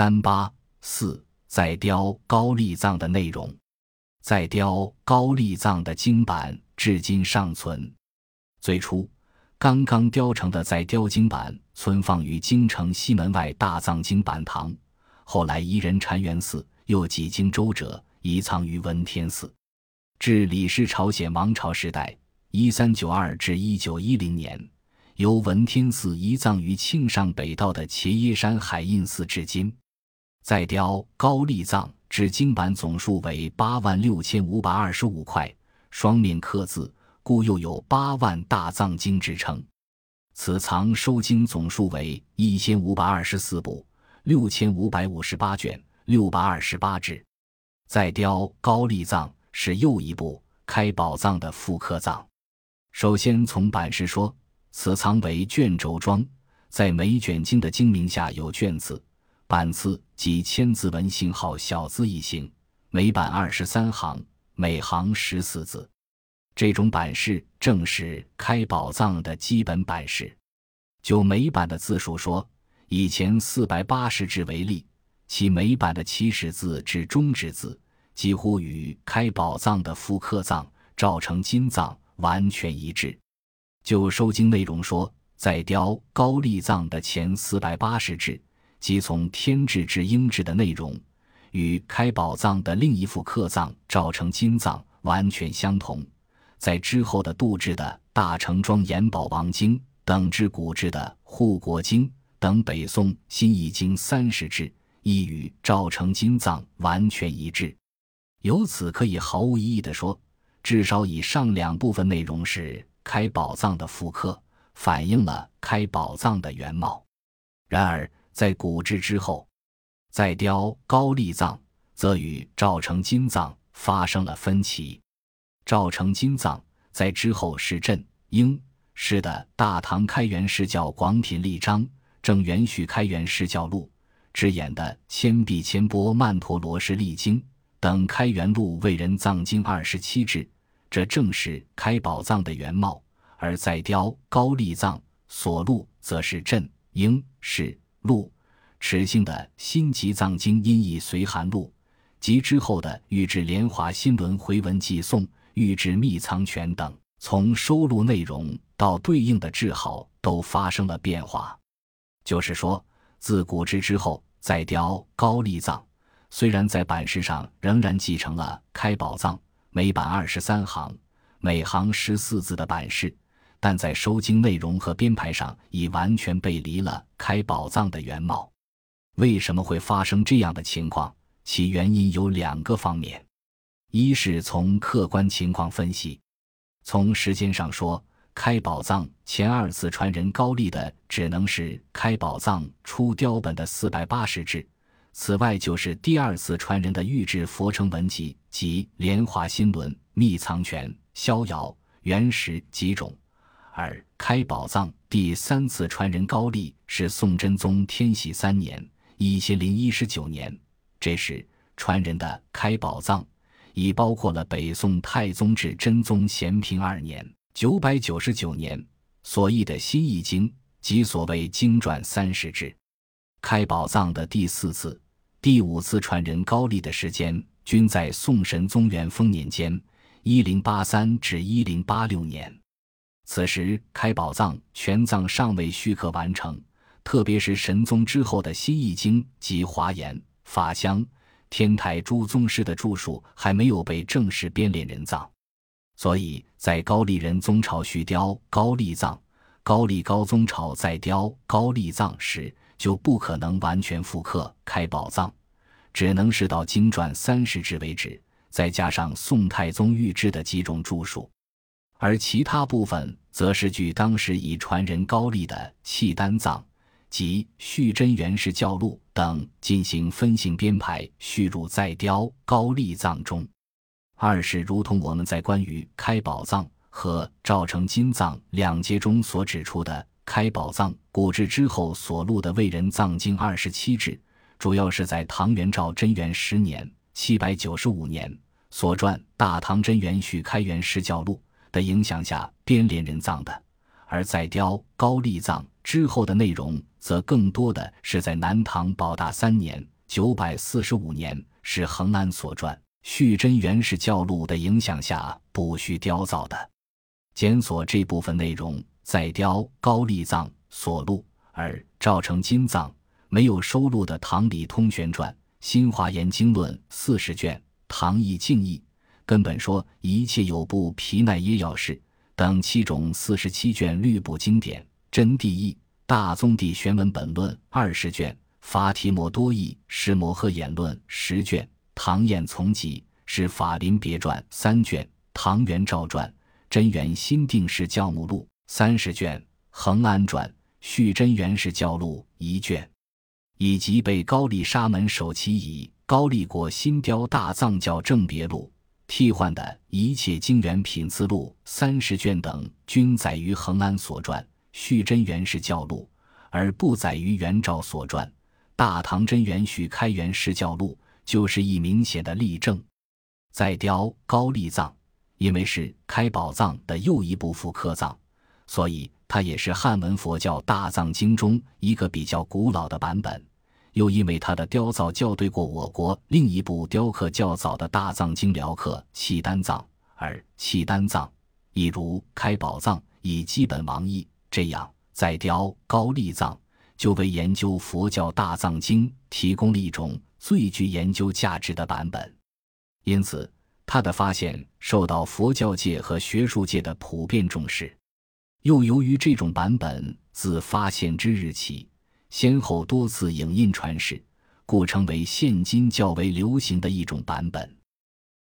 三八四再雕高丽藏的内容，再雕高丽藏的经版至今尚存。最初刚刚雕成的在雕经版存放于京城西门外大藏经版堂，后来移人禅源寺，又几经周折，移藏于文天寺。至李氏朝鲜王朝时代（一三九二至一九一零年），由文天寺移葬于庆尚北道的茄耶山海印寺，至今。再雕高丽藏至经版总数为八万六千五百二十五块，双面刻字，故又有八万大藏经之称。此藏收经总数为一千五百二十四部，六千五百五十八卷，六百二十八帙。再雕高丽藏。是又一部开宝藏的复刻藏。首先从版式说，此藏为卷轴装，在每卷经的经名下有卷字、版次及千字文信号小字一行，每版二十三行，每行十四字。这种版式正是开宝藏的基本版式。就每版的字数说，以前四百八十字为例，其每版的起始字至终止字。几乎与开宝藏的复刻藏照成金藏完全一致。就收经内容说，在雕高丽藏的前四百八十字，即从天制至英制的内容，与开宝藏的另一副刻藏照成金藏完全相同。在之后的杜制的大成庄严宝王经等之古制的护国经等北宋新译经三十志，亦与赵成金藏完全一致。由此可以毫无疑义地说，至少以上两部分内容是开宝藏的复刻，反映了开宝藏的原貌。然而，在古制之后，再雕高丽藏则与赵成金藏发生了分歧。赵成金藏在之后是镇英是的大唐开元释教广品立章，正元续开元释教录之演的千臂千波曼陀罗式历经。等开元录为人藏经二十七帙，这正是开宝藏的原貌；而再雕高丽藏所录，则是镇英是录持性的新集藏经音译随函录及之后的御制莲华新轮回文寄送、御制密藏权等，从收录内容到对应的字号都发生了变化。就是说，自古之之后，再雕高丽藏。虽然在版式上仍然继承了开宝藏每版二十三行、每行十四字的版式，但在收经内容和编排上已完全背离了开宝藏的原貌。为什么会发生这样的情况？其原因有两个方面：一是从客观情况分析，从时间上说，开宝藏前二次传人高丽的只能是开宝藏出雕本的四百八十帙。此外，就是第二次传人的御制佛成文集及莲华新轮、密藏权、逍遥、原石几种；而开宝藏第三次传人高丽是宋真宗天禧三年（一千零一十九年），这时传人的开宝藏已包括了北宋太宗至真宗咸平二年（九百九十九年）所译的新译经及所谓经传三十志。开宝藏的第四次、第五次传人高丽的时间，均在宋神宗元丰年间（一零八三至一零八六年）。此时开宝藏全藏尚未续刻完成，特别是神宗之后的新译经及华严、法相、天台诸宗师的著述还没有被正式编练人藏，所以在高丽人宗朝续雕高丽藏、高丽高宗朝再雕高丽藏时。就不可能完全复刻开宝藏，只能是到经传三十帙为止，再加上宋太宗御制的几种著述，而其他部分则是据当时已传人高丽的契丹藏及续真元氏教录等进行分性编排，续入再雕高丽藏中。二是如同我们在关于开宝藏和赵成金藏两节中所指出的。开宝藏古制之后所录的魏人藏经二十七帙，主要是在唐元赵贞元十年（七百九十五年）所撰《大唐贞元续开元释教录》的影响下编连人藏的；而在雕高丽藏之后的内容，则更多的是在南唐保大三年（九百四十五年）是恒安所传《续真元氏教录》的影响下补虚雕造的。检索这部分内容，在雕高丽藏所录，而赵成金藏没有收录的《唐李通玄传》《新华严经论》四十卷，《唐义净义》根本说一切有部皮奈耶要事等七种四十七卷律部经典，《真谛义》《大宗地玄文本论》二十卷，《法提摩多义》《释摩诃演论》十卷，《唐彦从集》是《法林别传》三卷，《唐元照传》。真元新定式教目录三十卷，恒安传续真元氏教录一卷，以及被高丽沙门首期以《高丽国新雕大藏教正别录》替换的一切经元品次录三十卷等，均载于恒安所传续真元氏教录，而不载于元照所传《大唐真元续开元氏教录》，就是一明显的例证。再雕高丽藏。因为是开宝藏的又一部复刻藏，所以它也是汉文佛教大藏经中一个比较古老的版本。又因为它的雕造校对过我国另一部雕刻较早的大藏经辽刻契丹藏，而契丹藏亦如开宝藏以基本王意，这样再雕高丽藏就为研究佛教大藏经提供了一种最具研究价值的版本。因此。他的发现受到佛教界和学术界的普遍重视，又由于这种版本自发现之日起，先后多次影印传世，故称为现今较为流行的一种版本。